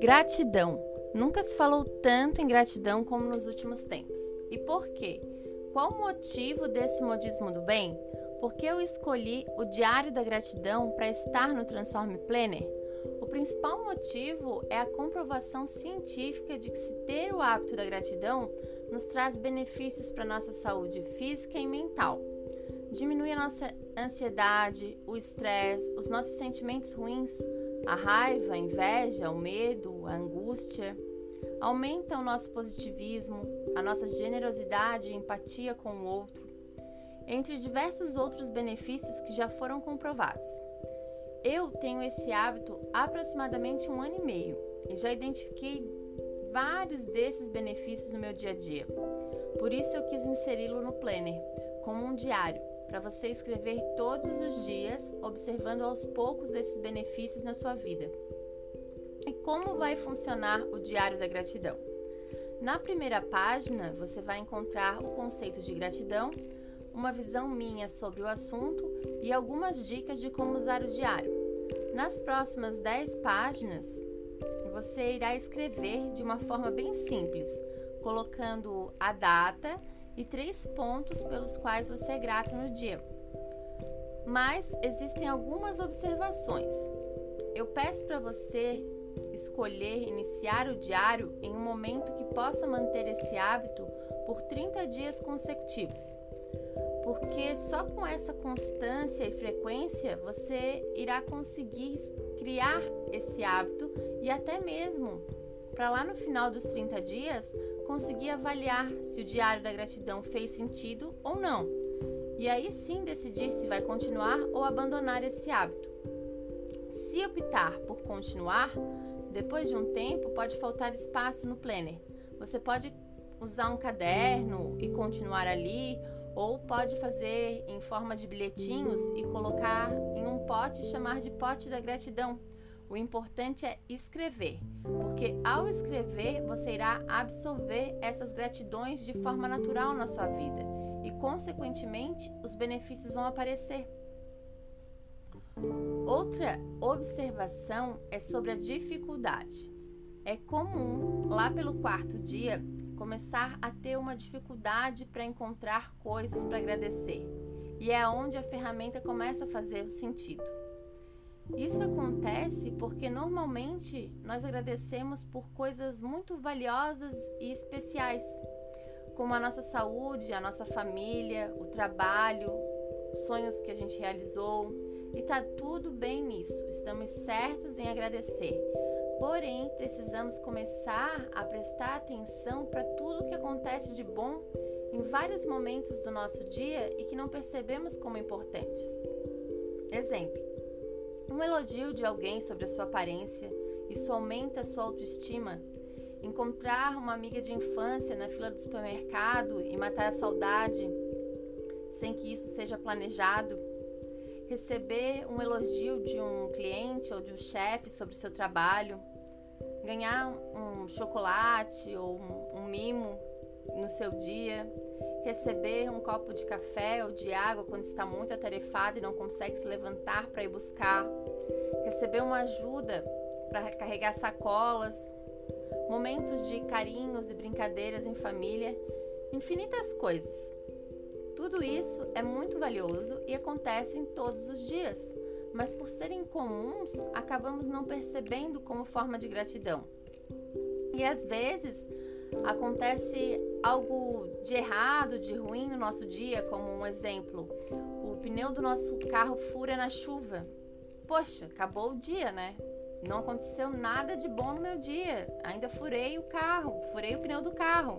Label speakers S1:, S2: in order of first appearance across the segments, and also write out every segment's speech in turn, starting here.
S1: Gratidão. Nunca se falou tanto em gratidão como nos últimos tempos. E por quê? Qual o motivo desse modismo do bem? Porque eu escolhi o Diário da Gratidão para estar no Transforme Planner? O principal motivo é a comprovação científica de que se ter o hábito da gratidão nos traz benefícios para nossa saúde física e mental. Diminui a nossa ansiedade, o estresse, os nossos sentimentos ruins, a raiva, a inveja, o medo, a angústia. Aumenta o nosso positivismo, a nossa generosidade e empatia com o outro, entre diversos outros benefícios que já foram comprovados. Eu tenho esse hábito há aproximadamente um ano e meio e já identifiquei vários desses benefícios no meu dia a dia. Por isso eu quis inseri-lo no Planner, como um diário, para você escrever todos os dias, observando aos poucos esses benefícios na sua vida. E como vai funcionar o Diário da Gratidão? Na primeira página, você vai encontrar o conceito de gratidão, uma visão minha sobre o assunto e algumas dicas de como usar o diário. Nas próximas 10 páginas, você irá escrever de uma forma bem simples, colocando a data e três pontos pelos quais você é grato no dia. Mas existem algumas observações. Eu peço para você escolher iniciar o diário em um momento que possa manter esse hábito por 30 dias consecutivos. Porque só com essa constância e frequência você irá conseguir criar esse hábito e até mesmo para lá no final dos 30 dias conseguir avaliar se o diário da gratidão fez sentido ou não. E aí sim decidir se vai continuar ou abandonar esse hábito. Se optar por continuar, depois de um tempo pode faltar espaço no planner. Você pode usar um caderno e continuar ali, ou pode fazer em forma de bilhetinhos e colocar em um pote e chamar de pote da gratidão. O importante é escrever, porque ao escrever você irá absorver essas gratidões de forma natural na sua vida e, consequentemente, os benefícios vão aparecer. Outra observação é sobre a dificuldade. É comum, lá pelo quarto dia, começar a ter uma dificuldade para encontrar coisas para agradecer, e é onde a ferramenta começa a fazer o sentido. Isso acontece porque normalmente nós agradecemos por coisas muito valiosas e especiais, como a nossa saúde, a nossa família, o trabalho, os sonhos que a gente realizou, e tá tudo bem nisso. Estamos certos em agradecer. Porém, precisamos começar a prestar atenção para tudo que acontece de bom em vários momentos do nosso dia e que não percebemos como importantes. Exemplo: um elogio de alguém sobre a sua aparência, isso aumenta a sua autoestima. Encontrar uma amiga de infância na fila do supermercado e matar a saudade sem que isso seja planejado. Receber um elogio de um cliente ou de um chefe sobre o seu trabalho. Ganhar um chocolate ou um, um mimo no seu dia receber um copo de café ou de água quando está muito atarefado e não consegue se levantar para ir buscar, receber uma ajuda para carregar sacolas, momentos de carinhos e brincadeiras em família, infinitas coisas. Tudo isso é muito valioso e acontece em todos os dias, mas por serem comuns, acabamos não percebendo como forma de gratidão. E às vezes acontece algo de errado, de ruim no nosso dia, como um exemplo, o pneu do nosso carro fura na chuva. Poxa, acabou o dia, né? Não aconteceu nada de bom no meu dia. Ainda furei o carro, furei o pneu do carro.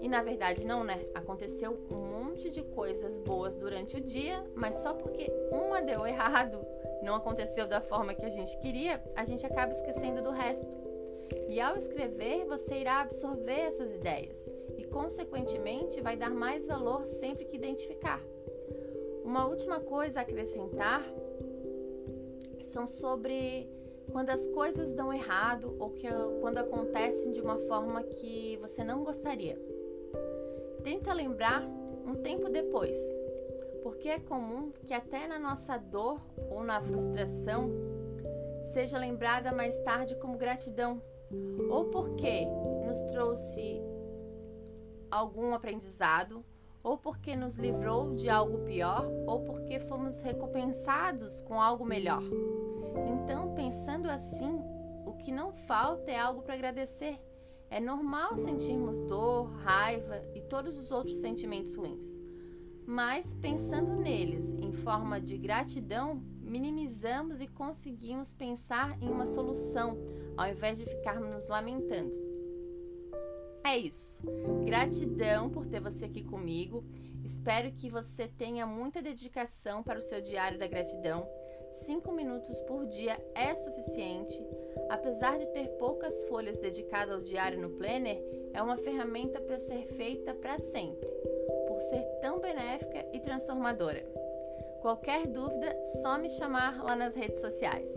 S1: E na verdade não, né? Aconteceu um monte de coisas boas durante o dia, mas só porque uma deu errado, não aconteceu da forma que a gente queria, a gente acaba esquecendo do resto. E ao escrever, você irá absorver essas ideias e, consequentemente, vai dar mais valor sempre que identificar. Uma última coisa a acrescentar são sobre quando as coisas dão errado ou que, quando acontecem de uma forma que você não gostaria. Tenta lembrar um tempo depois, porque é comum que até na nossa dor ou na frustração seja lembrada mais tarde como gratidão, ou porque nos trouxe algum aprendizado, ou porque nos livrou de algo pior, ou porque fomos recompensados com algo melhor. Então, pensando assim, o que não falta é algo para agradecer. É normal sentirmos dor, raiva e todos os outros sentimentos ruins. Mas pensando neles forma de gratidão, minimizamos e conseguimos pensar em uma solução, ao invés de ficarmos nos lamentando. É isso. Gratidão por ter você aqui comigo. Espero que você tenha muita dedicação para o seu diário da gratidão. Cinco minutos por dia é suficiente. Apesar de ter poucas folhas dedicadas ao diário no Planner, é uma ferramenta para ser feita para sempre, por ser tão benéfica e transformadora. Qualquer dúvida, só me chamar lá nas redes sociais.